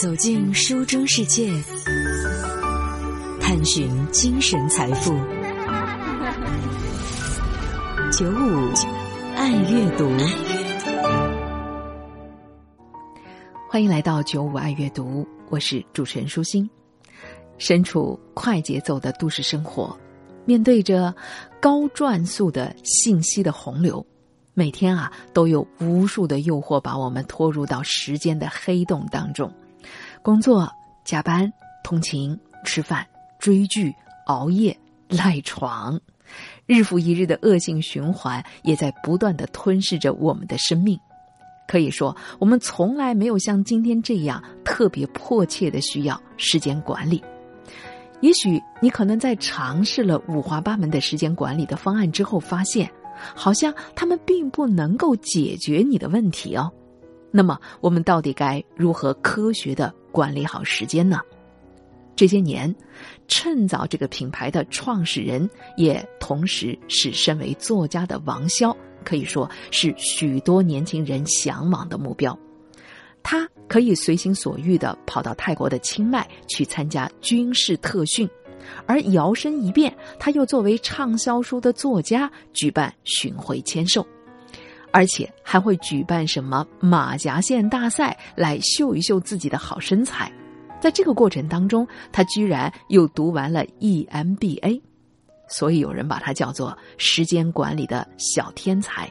走进书中世界，探寻精神财富。九五爱阅读，欢迎来到九五爱阅读，我是主持人舒心。身处快节奏的都市生活，面对着高转速的信息的洪流，每天啊都有无数的诱惑把我们拖入到时间的黑洞当中。工作、加班、通勤、吃饭、追剧、熬夜、赖床，日复一日的恶性循环也在不断的吞噬着我们的生命。可以说，我们从来没有像今天这样特别迫切的需要时间管理。也许你可能在尝试了五花八门的时间管理的方案之后，发现好像他们并不能够解决你的问题哦。那么，我们到底该如何科学的？管理好时间呢？这些年，趁早这个品牌的创始人也同时是身为作家的王潇，可以说是许多年轻人向往的目标。他可以随心所欲的跑到泰国的清迈去参加军事特训，而摇身一变，他又作为畅销书的作家举办巡回签售。而且还会举办什么马甲线大赛来秀一秀自己的好身材，在这个过程当中，他居然又读完了 EMBA，所以有人把他叫做时间管理的小天才。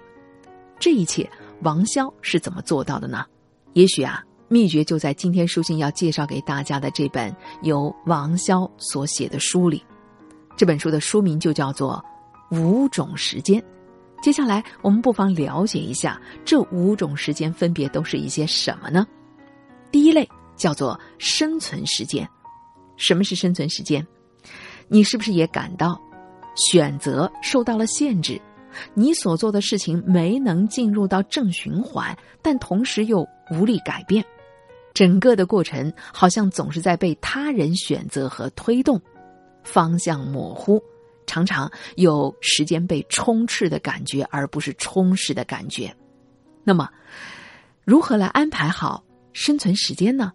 这一切，王潇是怎么做到的呢？也许啊，秘诀就在今天书信要介绍给大家的这本由王潇所写的书里。这本书的书名就叫做《五种时间》。接下来，我们不妨了解一下这五种时间分别都是一些什么呢？第一类叫做生存时间。什么是生存时间？你是不是也感到选择受到了限制？你所做的事情没能进入到正循环，但同时又无力改变，整个的过程好像总是在被他人选择和推动，方向模糊。常常有时间被充斥的感觉，而不是充实的感觉。那么，如何来安排好生存时间呢？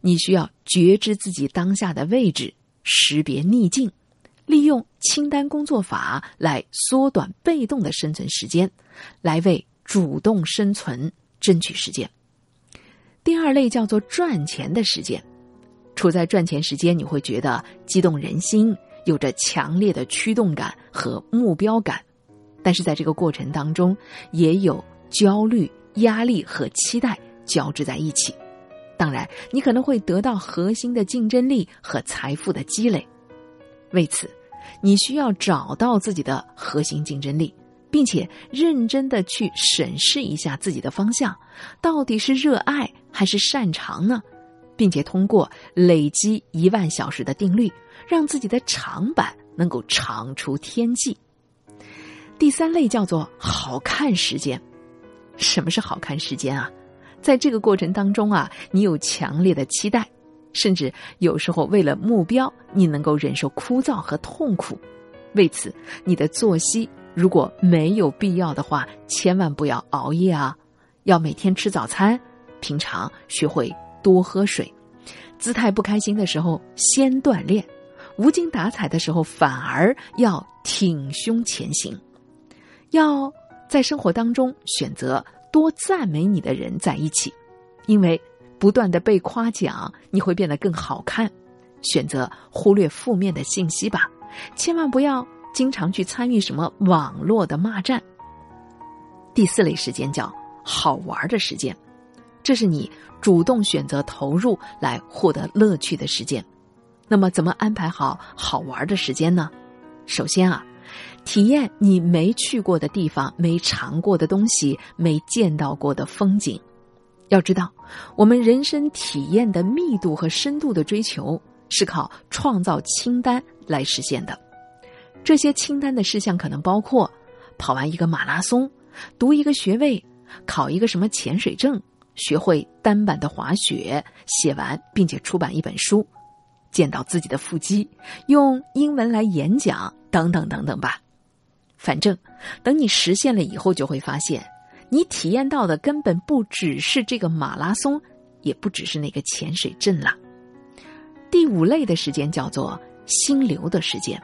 你需要觉知自己当下的位置，识别逆境，利用清单工作法来缩短被动的生存时间，来为主动生存争取时间。第二类叫做赚钱的时间，处在赚钱时间，你会觉得激动人心。有着强烈的驱动感和目标感，但是在这个过程当中，也有焦虑、压力和期待交织在一起。当然，你可能会得到核心的竞争力和财富的积累。为此，你需要找到自己的核心竞争力，并且认真的去审视一下自己的方向，到底是热爱还是擅长呢？并且通过累积一万小时的定律。让自己的长板能够长出天际。第三类叫做好看时间。什么是好看时间啊？在这个过程当中啊，你有强烈的期待，甚至有时候为了目标，你能够忍受枯燥和痛苦。为此，你的作息如果没有必要的话，千万不要熬夜啊！要每天吃早餐，平常学会多喝水。姿态不开心的时候，先锻炼。无精打采的时候，反而要挺胸前行，要在生活当中选择多赞美你的人在一起，因为不断的被夸奖，你会变得更好看。选择忽略负面的信息吧，千万不要经常去参与什么网络的骂战。第四类时间叫好玩的时间，这是你主动选择投入来获得乐趣的时间。那么，怎么安排好好玩的时间呢？首先啊，体验你没去过的地方、没尝过的东西、没见到过的风景。要知道，我们人生体验的密度和深度的追求，是靠创造清单来实现的。这些清单的事项可能包括：跑完一个马拉松，读一个学位，考一个什么潜水证，学会单板的滑雪，写完并且出版一本书。见到自己的腹肌，用英文来演讲，等等等等吧。反正等你实现了以后，就会发现，你体验到的根本不只是这个马拉松也不只是那个潜水镇了。第五类的时间叫做心流的时间，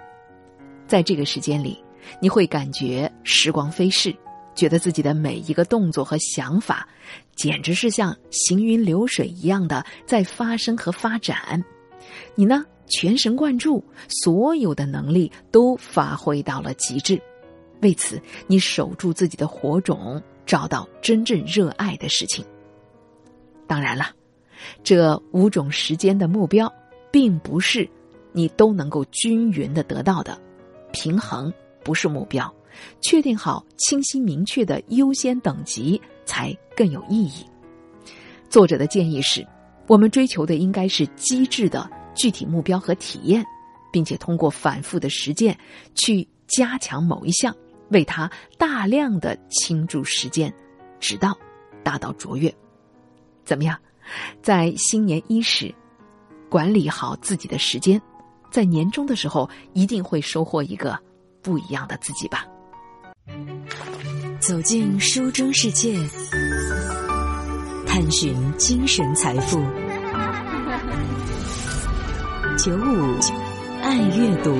在这个时间里，你会感觉时光飞逝，觉得自己的每一个动作和想法，简直是像行云流水一样的在发生和发展。你呢，全神贯注，所有的能力都发挥到了极致。为此，你守住自己的火种，找到真正热爱的事情。当然了，这五种时间的目标。并不是你都能够均匀的得到的，平衡不是目标，确定好清晰明确的优先等级才更有意义。作者的建议是，我们追求的应该是机智的具体目标和体验，并且通过反复的实践去加强某一项，为他大量的倾注时间，直到达到卓越。怎么样？在新年伊始。管理好自己的时间，在年终的时候一定会收获一个不一样的自己吧。走进书中世界，探寻精神财富。九五爱阅读。